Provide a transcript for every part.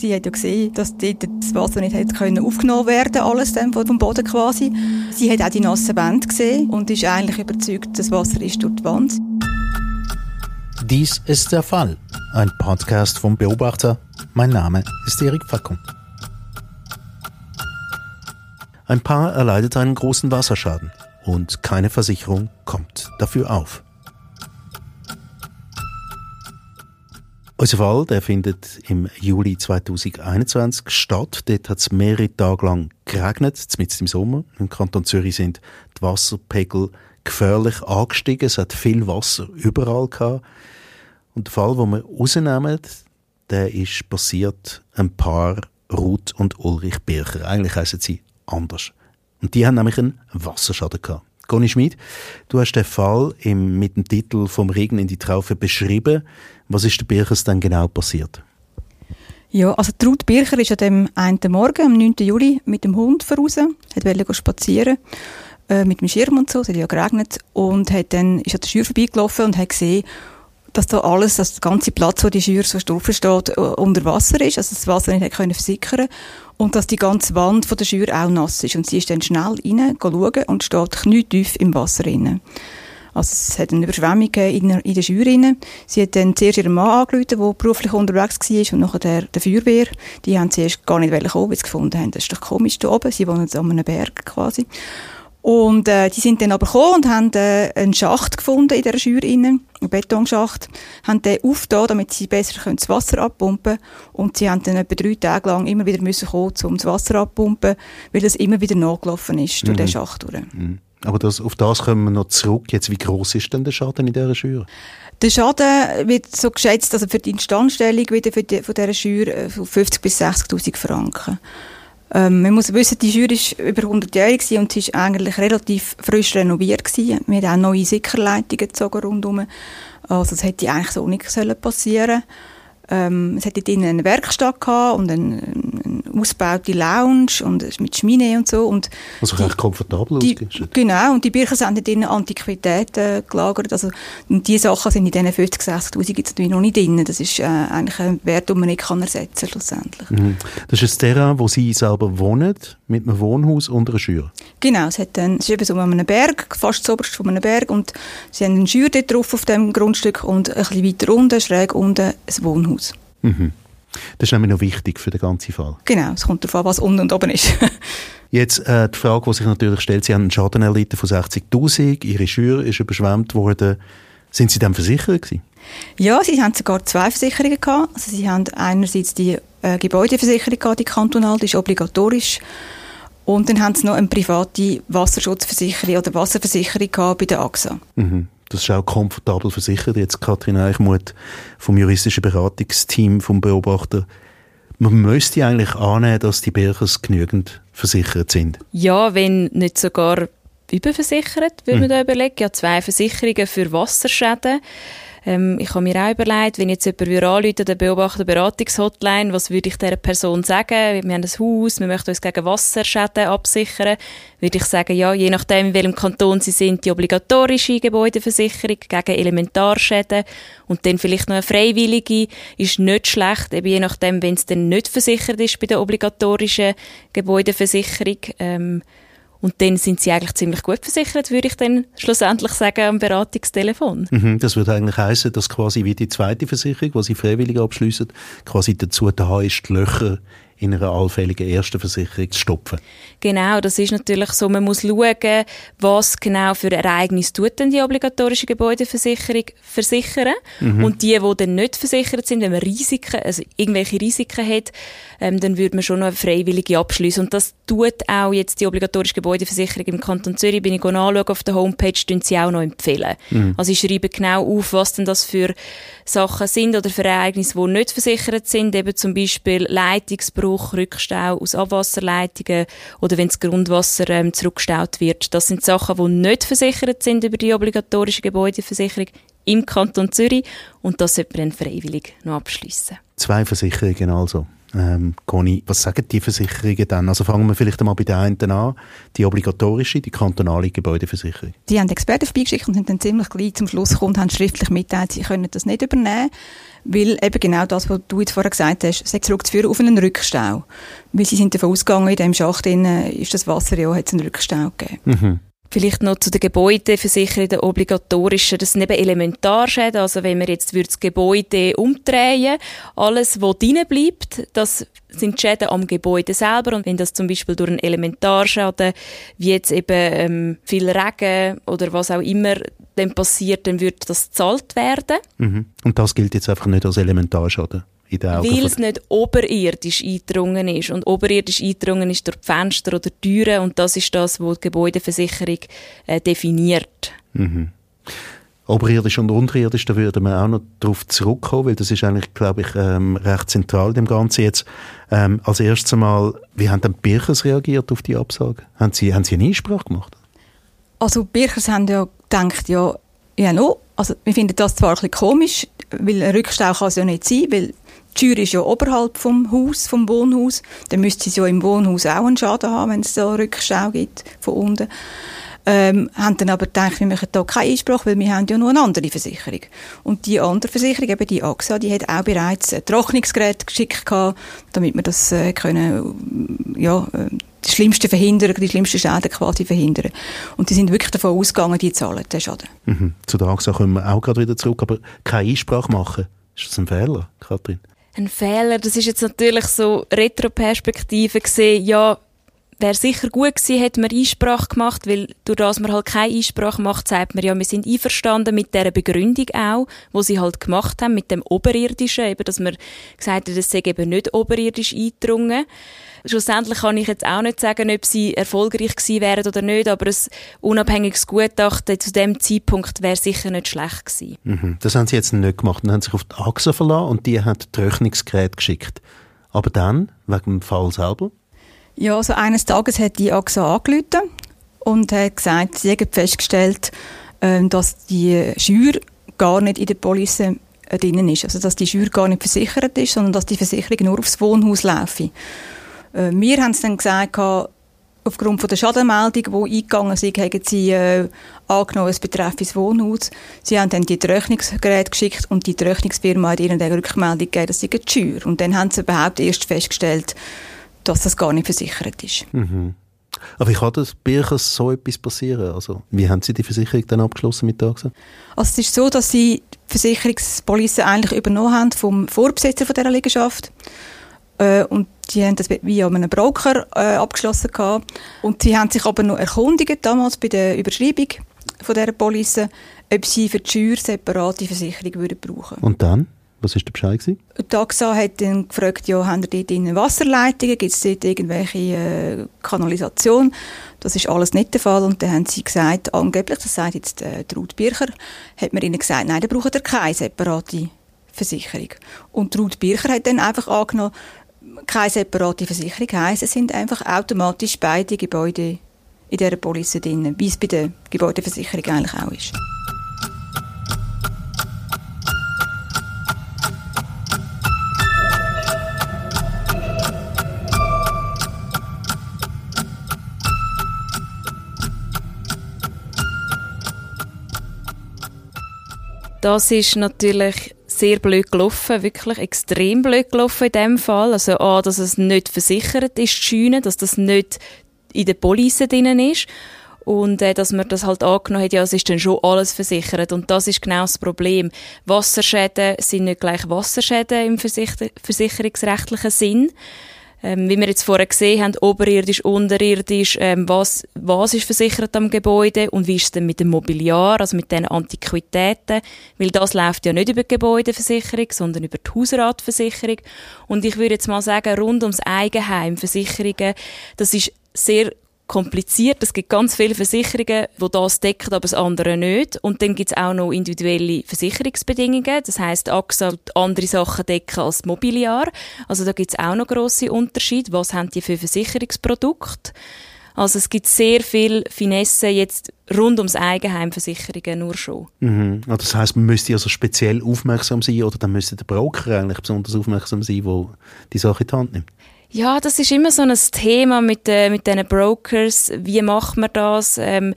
Sie hat ja gesehen, dass dort das Wasser nicht hätte aufgenommen werden alles dann vom Boden quasi. Sie hat auch die nassen Wände gesehen und ist eigentlich überzeugt, das Wasser ist durch die Wand. Dies ist der Fall. Ein Podcast vom Beobachter. Mein Name ist Erik Fackung. Ein Paar erleidet einen großen Wasserschaden und keine Versicherung kommt dafür auf. Unser Fall der findet im Juli 2021 statt. Dort hat es mehrere Tage lang geregnet, mitten im Sommer. Im Kanton Zürich sind die Wasserpegel gefährlich angestiegen. Es hat viel Wasser überall gehabt. Und der Fall, den wir rausnehmen, der ist passiert ein Paar Ruth und Ulrich Bircher. Eigentlich heißen sie anders. Und die haben nämlich einen Wasserschaden gehabt. Conny Schmid, du hast den Fall im, mit dem Titel «Vom Regen in die Traufe» beschrieben. Was ist der Birchers dann genau passiert? Ja, also Ruth Bircher ist an dem einen Morgen, am 9. Juli, mit dem Hund voraus, hat wollte spazieren äh, mit dem Schirm und so, es hat ja geregnet, und hat dann, ist an der Schür vorbeigelaufen und hat gesehen, dass da alles, dass der ganze Platz, wo die Schür so drauf steht, unter Wasser ist, also das Wasser nicht können versickern und dass die ganze Wand von der Schür auch nass ist. Und sie ist dann schnell rein, schauen und steht knietief im Wasser rein. Also es hat eine Überschwemmung in der, in der Schür rein. Sie hat dann zuerst ihren Mann angerufen, der beruflich unterwegs war, und nachher der, der Feuerwehr. Die haben zuerst gar nicht kommen, weil sie gefunden haben, das ist doch komisch da oben. Sie wohnen an einem Berg quasi. Und äh, die sind dann aber gekommen und haben äh, einen Schacht gefunden in dieser Schür innen, einen Betonschacht, haben den aufgetan, damit sie besser können das Wasser abpumpen Und sie haben dann etwa drei Tage lang immer wieder müssen kommen, um das Wasser abpumpen, weil es immer wieder nachgelaufen ist durch mhm. den Schacht durch. Mhm. Aber das, auf das kommen wir noch zurück. Jetzt, wie groß ist denn der Schaden in dieser Schür? Der Schaden wird so geschätzt, also für die Instandstellung wieder für die, von dieser Schür 50 äh, bis 60'000 Franken. Ähm, man muss wissen, die Jury war über 100 Jahre und sie war eigentlich relativ frisch renoviert. Gewesen. Wir haben auch neue Sicherleitungen gezogen rundherum. Also das hätte eigentlich so nicht passieren sollen. Ähm, es hatte dort eine Werkstatt und eine, eine ausgebaute Lounge und mit Schmine und so. Und also recht komfortabel die, Genau, und die Bücher sind dort Antiquitäten gelagert. Also, und diese Sachen sind in diesen 50, 60'000 jetzt natürlich noch nicht drin. Das ist äh, eigentlich ein Wert, den man nicht kann ersetzen kann, schlussendlich. Mhm. Das ist ein Terrain, wo Sie selber wohnen, mit einem Wohnhaus und einer Schür? Genau, es, hat dann, es ist eben so an einem Berg, fast zuoberst von einem Berg und Sie haben eine Schür dort drauf auf dem Grundstück und ein bisschen weiter unten, schräg unten, ein Wohnhaus. Haus. Mhm. Das ist nämlich noch wichtig für den ganzen Fall. Genau, es kommt darauf an, was unten und oben ist. Jetzt äh, die Frage, die sich natürlich stellt, Sie haben einen Schaden erlitten von 60'000, Ihre Schür ist überschwemmt worden. Sind Sie dann versichert gewesen? Ja, Sie haben sogar zwei Versicherungen gehabt. Also Sie haben einerseits die äh, Gebäudeversicherung gehabt, die kantonal, die ist obligatorisch. Und dann haben Sie noch eine private Wasserschutzversicherung oder Wasserversicherung gehabt bei der AXA. Mhm. Das ist auch komfortabel versichert. Jetzt Kathrin Eichmuth vom juristischen Beratungsteam vom Beobachter. Man müsste eigentlich annehmen, dass die Birchers genügend versichert sind. Ja, wenn nicht sogar überversichert, würde hm. man da überlegen. Ja, zwei Versicherungen für Wasserschäden. Ähm, ich habe mir auch überlegt, wenn jetzt jemand würde anrufen, der Beobachter Beratungshotline, was würde ich dieser Person sagen? Wir haben ein Haus, wir möchten uns gegen Wasserschäden absichern. Würde ich sagen, ja, je nachdem, in welchem Kanton Sie sind, die obligatorische Gebäudeversicherung gegen Elementarschäden und dann vielleicht noch eine freiwillige, ist nicht schlecht, eben je nachdem, wenn es dann nicht versichert ist bei der obligatorischen Gebäudeversicherung. Ähm, und dann sind sie eigentlich ziemlich gut versichert, würde ich dann schlussendlich sagen, am Beratungstelefon. Mhm, das würde eigentlich heißen, dass quasi wie die zweite Versicherung, die sie freiwillig abschließen, quasi dazu da ist, die Löcher in einer allfälligen ersten Versicherung zu stopfen. Genau, das ist natürlich so. Man muss schauen, was genau für Ereignisse tut denn die obligatorische Gebäudeversicherung versichern. Mhm. Und die, die dann nicht versichert sind, wenn man Risiken, also irgendwelche Risiken hat, ähm, dann würde man schon noch eine freiwillige abschließen. Und das tut auch jetzt die obligatorische Gebäudeversicherung im Kanton Zürich, bin ich anschauen auf der Homepage, tun sie auch noch empfehlen. Mhm. Also ich schreibe genau auf, was denn das für Sachen sind oder für Ereignisse, die nicht versichert sind, eben zum Beispiel Leitungsbruch, Rückstau aus Abwasserleitungen oder wenn das Grundwasser ähm, zurückgestaut wird. Das sind Sachen, die nicht versichert sind über die obligatorische Gebäudeversicherung. im Kanton Zürich und das sollte man dann freiwillig noch abschliessen. Zwei Versicherungen also. Ähm, Conny, was sagen die Versicherungen dann? Also fangen wir vielleicht einmal bei der einen an, die obligatorische, die kantonale Gebäudeversicherung. Die haben Experten vorbeigeschickt und sind dann ziemlich gleich zum Schluss gekommen und haben schriftlich mitteilt, sie können das nicht übernehmen, weil eben genau das, was du jetzt vorher gesagt hast, sei zurückzuführen auf einen Rückstau. Weil sie sind davon ausgegangen, in diesem Schacht ist das Wasser ja, hat es einen Rückstau gegeben. Mhm. Vielleicht noch zu den Gebäudeversicherungen, den obligatorischen. Das sind eben Elementarschäden. Also wenn wir jetzt das Gebäude umdrehen, alles, was drinnen bleibt, das sind Schäden am Gebäude selber. Und wenn das zum Beispiel durch einen Elementarschaden, wie jetzt eben ähm, viel Regen oder was auch immer dann passiert, dann wird das gezahlt werden. Mhm. Und das gilt jetzt einfach nicht als Elementarschaden? In den Augen. Weil es nicht oberirdisch eingedrungen ist. Und oberirdisch eingedrungen ist durch die Fenster oder Türen und das ist das, was die Gebäudeversicherung äh, definiert. Mhm. Oberirdisch und unterirdisch, da würden wir auch noch darauf zurückkommen, weil das ist eigentlich, glaube ich, ähm, recht zentral in dem Ganzen jetzt. Ähm, als erstes einmal, wie haben dann die Birchers reagiert auf die Absage? Haben sie, haben sie eine Einsprache gemacht? Also die Birchers haben ja gedacht, ja, ja no, also wir finden das zwar ein bisschen komisch, weil ein Rückstau kann es ja nicht sein, weil die Tür ist ja oberhalb vom Haus, vom Wohnhaus. Dann müsste es ja im Wohnhaus auch einen Schaden haben, wenn es da Rückstau gibt von unten. Ähm, haben dann aber gedacht, wir machen da keinen Einspruch, weil wir haben ja noch eine andere Versicherung. Und die andere Versicherung, eben die AXA, die hat auch bereits ein Trocknungsgerät geschickt gehabt, damit wir das äh, können, ja, äh, das Schlimmste verhindern, die schlimmsten Schäden quasi verhindern. Und die sind wirklich davon ausgegangen, die zahlen den Schaden. Mhm. Zu der AXA kommen wir auch gerade wieder zurück, aber keine Einsprache machen, ist das ein Fehler, Kathrin? Ein Fehler. Das ist jetzt natürlich so Retroperspektive gesehen. Ja, wäre sicher gut gewesen, hätte man Einsprache gemacht, weil durch das man halt keine Einsprache macht, sagt man ja, wir sind einverstanden mit der Begründung auch, wo sie halt gemacht haben, mit dem Oberirdischen, eben, dass man gesagt hat, das sei eben nicht oberirdisch eingedrungen. Schlussendlich kann ich jetzt auch nicht sagen, ob sie erfolgreich gewesen wären oder nicht, aber ein unabhängiges Gutachten zu dem Zeitpunkt wäre sicher nicht schlecht gewesen. Mhm. Das haben sie jetzt nicht gemacht. Dann haben sich auf die AXA verlassen und die hat Trocknungsgerät geschickt. Aber dann, wegen dem Fall selber? Ja, also eines Tages hat die AXA angerufen und hat gesagt, sie hat festgestellt, ähm, dass die Schür gar nicht in der Police äh, drinnen ist. Also, dass die Schür gar nicht versichert ist, sondern dass die Versicherung nur aufs Wohnhaus laufe. Äh, wir haben es dann gesagt, aufgrund von der Schadenmeldung, die eingegangen sind, haben sie äh, angenommen, es betreffe das Wohnhaus. Sie haben dann die Rechnungsgeräte geschickt und die Rechnungsfirma hat ihnen eine Rückmeldung gegeben, dass sie Schür. Und dann haben sie überhaupt erst festgestellt, dass das gar nicht versichert ist. Mhm. Aber wie kann das Birchers so etwas passieren? Also, wie haben Sie die Versicherung dann abgeschlossen mit AXA? Also es ist so, dass Sie die Versicherungspolice eigentlich übernommen haben vom Vorbesitzer von dieser Liegenschaft. Äh, und die haben das via einen Broker äh, abgeschlossen gehabt. Und sie haben sich aber noch erkundigt damals bei der Überschreibung von dieser Police, ob sie für die Schür separate Versicherung würden brauchen. Und dann? Was war der Bescheid? Gewesen? Die AXA hat dann gefragt, ja, haben ihr dort Wasserleitungen, gibt es dort irgendwelche äh, Kanalisation? Das ist alles nicht der Fall. Und dann haben sie gesagt, angeblich, das sagt jetzt äh, Ruth Bircher, hat man ihnen gesagt, nein, da braucht ihr keine separate Versicherung. Und Ruth Bircher hat dann einfach angenommen, keine separate Versicherung heisst, es sind einfach automatisch beide Gebäude in dieser Police drin, wie es bei der Gebäudeversicherung eigentlich auch ist. Das ist natürlich sehr blöd gelaufen, wirklich extrem blöd gelaufen in dem Fall. Also A, dass es nicht versichert ist, die Scheune, dass das nicht in der Police drin ist und äh, dass man das halt angenommen hat, ja, es ist dann schon alles versichert und das ist genau das Problem. Wasserschäden sind nicht gleich Wasserschäden im versicher versicherungsrechtlichen Sinn ähm, wie wir jetzt vorher gesehen haben, oberirdisch, unterirdisch, ähm, was, was ist versichert am Gebäude und wie ist es denn mit dem Mobiliar, also mit den Antiquitäten, weil das läuft ja nicht über die Gebäudeversicherung, sondern über die Hausratversicherung. Und ich würde jetzt mal sagen, rund ums Eigenheim, Versicherungen, das ist sehr kompliziert. Es gibt ganz viele Versicherungen, die das decken, aber das andere nicht. Und dann gibt es auch noch individuelle Versicherungsbedingungen. Das heißt, AXA andere Sachen decken als Mobiliar. Also da gibt es auch noch grosse Unterschiede. Was haben die für Versicherungsprodukte? Also es gibt sehr viel Finesse jetzt rund ums Eigenheimversicherungen nur schon. Mhm. Also das heißt, man müsste also speziell aufmerksam sein oder dann müsste der Broker eigentlich besonders aufmerksam sein, wo die Sache in die Hand nimmt. Ja, das ist immer so ein Thema mit, äh, mit diesen Brokers. Wie macht man das? Ähm,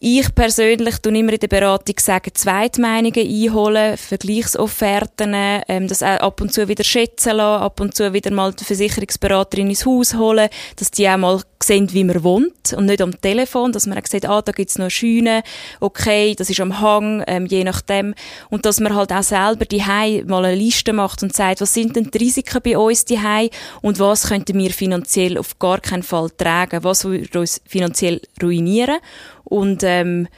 ich persönlich tue immer in der Beratung sagen, Zweitmeinungen einholen, Vergleichsofferten, ähm, das auch ab und zu wieder schätzen lassen, ab und zu wieder mal die Versicherungsberaterin ins Haus holen, dass die auch mal sehen, wie man wohnt und nicht am Telefon, dass man auch sieht, ah, da gibt's noch Scheune, okay, das ist am Hang, ähm, je nachdem. Und dass man halt auch selber die mal eine Liste macht und sagt, was sind denn die Risiken bei uns die und was könnten wir finanziell auf gar keinen Fall tragen, was würde uns finanziell ruinieren und ähm,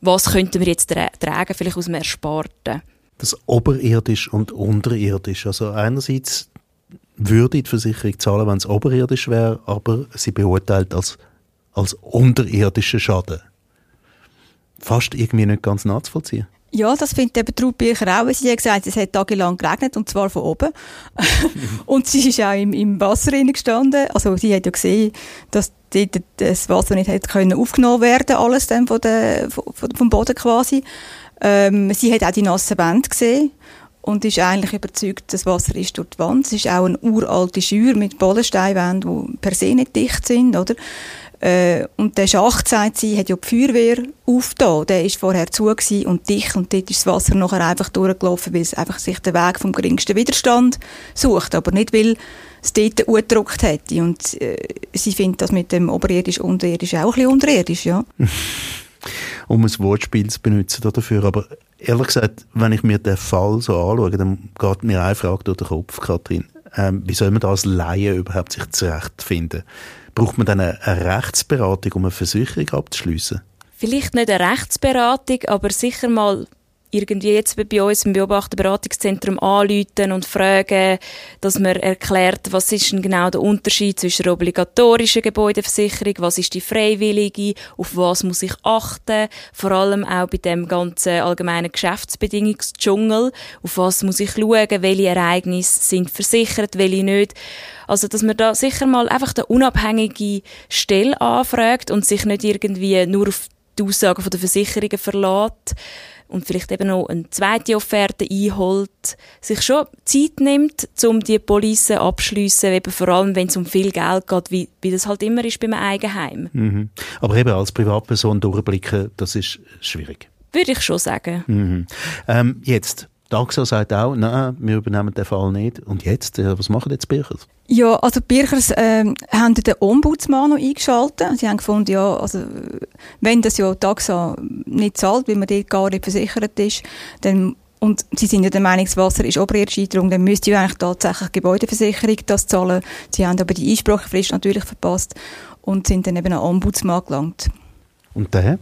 was könnten wir jetzt tra tragen, vielleicht aus dem Ersparten. Das oberirdisch und unterirdisch. Also einerseits würde die Versicherung zahlen, wenn es oberirdisch wäre, aber sie beurteilt als, als unterirdischen Schaden. Fast irgendwie nicht ganz nachzuvollziehen. Ja, das findet eben Ruth Bircher auch. Sie hat gesagt, es hat tagelang geregnet, und zwar von oben. und sie ist auch im, im Wasser gestanden. Also sie hat ja gesehen, dass dort das Wasser nicht hätte können aufgenommen werden, alles dann von der, vom Boden quasi. Ähm, sie hat auch die nassen Wände gesehen und ist eigentlich überzeugt, das Wasser ist durch die Wand. Es ist auch eine uralte Schür mit Bodensteinwänden, die per se nicht dicht sind, oder? Äh, und der Schacht, sagt sie, hat ja die Feuerwehr aufgetan. Der ist vorher zu und dicht und dort ist das Wasser nachher einfach durchgelaufen, weil es einfach sich den Weg vom geringsten Widerstand sucht, aber nicht, weil es dort angedruckt hätte. Und äh, sie findet das mit dem oberirdisch, unterirdisch auch ein bisschen unterirdisch, ja. um ein Wortspiel zu benutzen dafür. Aber ehrlich gesagt, wenn ich mir den Fall so anschaue, dann geht mir eine Frage durch den Kopf, Kathrin. Ähm, wie soll man da als Laie überhaupt sich zurechtfinden? Braucht man dann eine, Rechtsberatung, um eine Versicherung abzuschließen? Vielleicht nicht eine Rechtsberatung, aber sicher mal irgendwie jetzt bei uns im Beobachterberatungszentrum anrufen und fragen, dass man erklärt, was ist denn genau der Unterschied zwischen der obligatorischen Gebäudeversicherung, was ist die freiwillige, auf was muss ich achten, vor allem auch bei dem ganzen allgemeinen Geschäftsbedingungsdschungel, auf was muss ich schauen, welche Ereignisse sind versichert, welche nicht. Also, dass man da sicher mal einfach eine unabhängige Stelle anfragt und sich nicht irgendwie nur auf die Aussagen der Versicherungen verlässt, und vielleicht eben noch eine zweite Offerte einholt, sich schon Zeit nimmt, um die Police abschliessen, eben vor allem, wenn es um viel Geld geht, wie, wie das halt immer ist beim Eigenheim. Mhm. Aber eben als Privatperson durchblicken, das ist schwierig. Würde ich schon sagen. Mhm. Ähm, jetzt, DAXA sagt auch, nein, wir übernehmen den Fall nicht. Und jetzt, äh, was machen jetzt Birchers? Ja, also die Birchers äh, haben den Ombudsmann noch eingeschaltet. Sie haben gefunden, ja, also wenn das ja DAXA nicht zahlt, weil man dort gar nicht versichert ist, dann und sie sind ja der Meinung, das Wasser ist Oberirrscheiderung, dann müsste ja eigentlich tatsächlich Gebäudeversicherung das zahlen. Sie haben aber die Einsprachefrist natürlich verpasst und sind dann eben an Ombudsmann gelangt. Und der?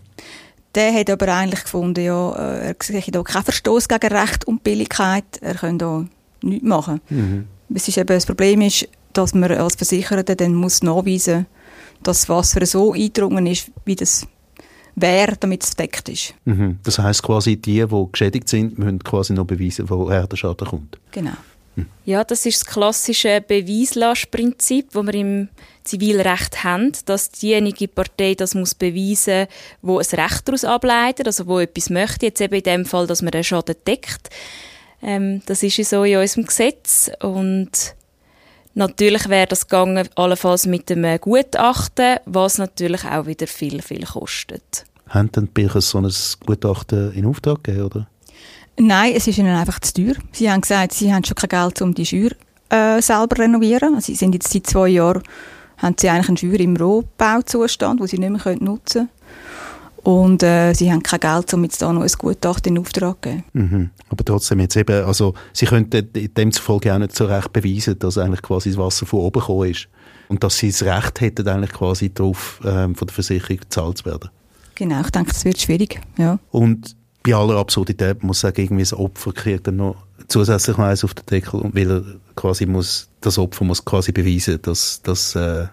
Der hat aber eigentlich gefunden, ja, äh, er sehe da keinen Verstoß gegen Recht und Billigkeit, er könnte da nichts machen. Mhm. Es ist eben, das Problem ist, dass man als Versicherter dann muss nachweisen dass das Wasser so eingedrungen ist, wie das wäre, damit es verdeckt ist. Mhm. Das heißt quasi, die, die geschädigt sind, müssen quasi noch beweisen, woher der Schaden kommt. Genau. Ja, das ist das klassische Beweislastprinzip, das wir im Zivilrecht haben, dass diejenige Partei das muss beweisen, wo ein Recht daraus ableitet, also wo etwas möchte, jetzt eben in dem Fall, dass man den Schaden deckt. Ähm, das ist so in unserem Gesetz und natürlich wäre das gegangen allenfalls mit einem Gutachten, was natürlich auch wieder viel, viel kostet. Haben denn die so ein Gutachten in Auftrag gegeben, oder? Nein, es ist ihnen einfach zu teuer. Sie haben gesagt, sie haben schon kein Geld, um die Schür äh, selber zu renovieren. Also sie sind jetzt seit zwei Jahren, haben sie eigentlich einen Schür im Rohbauzustand, den sie nicht mehr nutzen können. Und äh, sie haben kein Geld, um jetzt da noch ein Gutachten in Auftrag zu geben. Mhm. Aber trotzdem jetzt eben, also sie könnten demzufolge auch nicht so recht beweisen, dass eigentlich quasi das Wasser von oben gekommen ist. Und dass sie das Recht hätten, eigentlich quasi darauf ähm, von der Versicherung gezahlt zu werden. Genau, ich denke, das wird schwierig, ja. Und bei aller Absurdität muss sagen, irgendwie das Opfer kriegt dann noch zusätzlich noch eins auf den Deckel, weil er quasi muss, das Opfer muss quasi beweisen, dass, dass, äh,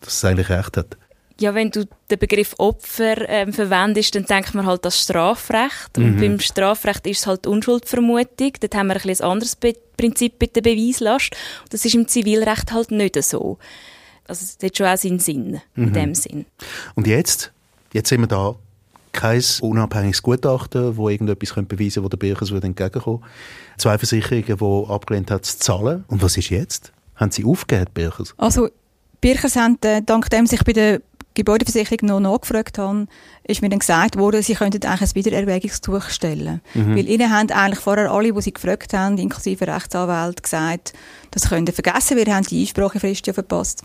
dass es eigentlich recht hat. Ja, wenn du den Begriff Opfer ähm, verwendest, dann denkt man halt das Strafrecht. Und mhm. beim Strafrecht ist es halt Unschuldvermutung. Dort haben wir ein, ein anderes Be Prinzip mit der Beweislast. Und das ist im Zivilrecht halt nicht so. Also es hat schon auch seinen Sinn, in Mhm. dem Sinn. Und jetzt? Jetzt sind wir da. Kein unabhängiges Gutachten, wo irgendetwas beweisen könnte, wo der Birchers würde entgegenkommen Zwei Versicherungen, die abgelehnt hat, zu zahlen. Und was ist jetzt? Haben sie aufgegeben, Birchers? Also, Birchers haben, äh, dank dem sich bei der Gebäudeversicherung noch nachgefragt haben, ist mir dann gesagt worden, sie könnten eigentlich ein Wiedererwägungsgesuch stellen. Weil ihnen haben eigentlich vorher alle, die sie gefragt haben, inklusive Rechtsanwälte, gesagt, das können vergessen, wir haben die Einsprachefrist ja verpasst.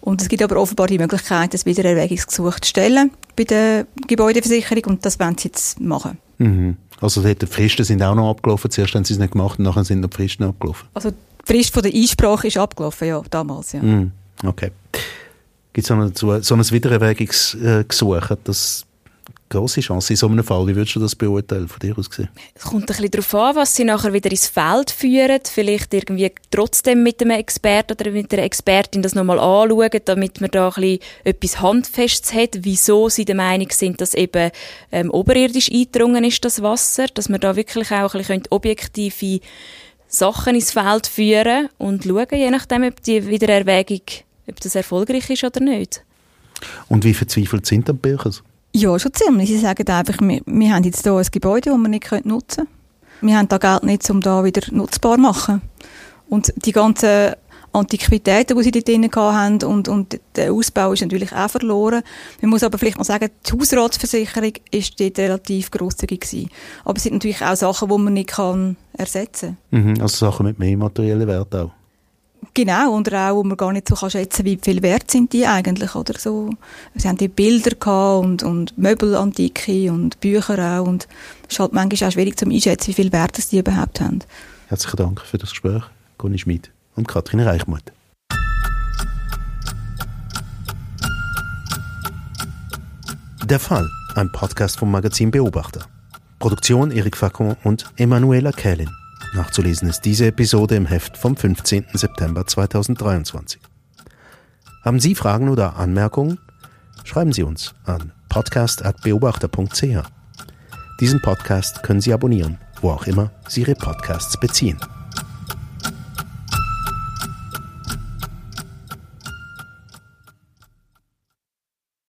Und es gibt aber offenbar die Möglichkeit, ein Wiedererwägungsgesuch zu stellen bei der Gebäudeversicherung und das wollen sie jetzt machen. Mhm. Also die Fristen sind auch noch abgelaufen. Zuerst haben sie es nicht gemacht und nachher sind noch die Fristen abgelaufen. Also die Frist von der Einsprache ist abgelaufen, ja, damals, ja. Mhm. Okay. Gibt es dazu so ein Wiedererwägungsgesuch? Hat das grosse Chance in so einem Fall? Wie würdest du das beurteilen, von dir aus gesehen? Es kommt ein bisschen darauf an, was sie nachher wieder ins Feld führen. Vielleicht irgendwie trotzdem mit einem Experten oder mit einer Expertin das nochmal anschauen, damit man da ein bisschen etwas Handfestes hat, wieso sie der Meinung sind, dass eben ähm, oberirdisch eingedrungen ist, das Wasser. Dass man da wirklich auch ein bisschen objektive Sachen ins Feld führen und schauen, je nachdem, ob die Wiedererwägung, ob das erfolgreich ist oder nicht. Und wie verzweifelt sind dann die Birchers? Ja, schon ziemlich. Sie sagen einfach, wir, wir haben jetzt hier ein Gebäude, das wir nicht nutzen können. Wir haben da Geld nicht, um da wieder nutzbar zu machen. Und die ganzen Antiquitäten, die sie dort drin haben und, und der Ausbau ist natürlich auch verloren. Man muss aber vielleicht mal sagen, die Hausratsversicherung ist dort relativ grosszügig gewesen. Aber es sind natürlich auch Sachen, die man nicht kann ersetzen Mhm. Also Sachen mit mehr materiellen Wert auch. Genau, und auch, wo man gar nicht so kann schätzen wie viel wert sind die eigentlich, oder so. Sie haben die Bilder und, und Möbelantike und Bücher auch und es ist halt manchmal auch schwierig zu einschätzen, wie viel Wert es die überhaupt haben. Herzlichen Dank für das Gespräch, Conny Schmid und Katrin Reichmuth. Der Fall, ein Podcast vom Magazin Beobachter. Produktion Erik Facon und Emanuela Kählin. Nachzulesen ist diese Episode im Heft vom 15. September 2023. Haben Sie Fragen oder Anmerkungen? Schreiben Sie uns an podcast.beobachter.ch. Diesen Podcast können Sie abonnieren, wo auch immer Sie Ihre Podcasts beziehen.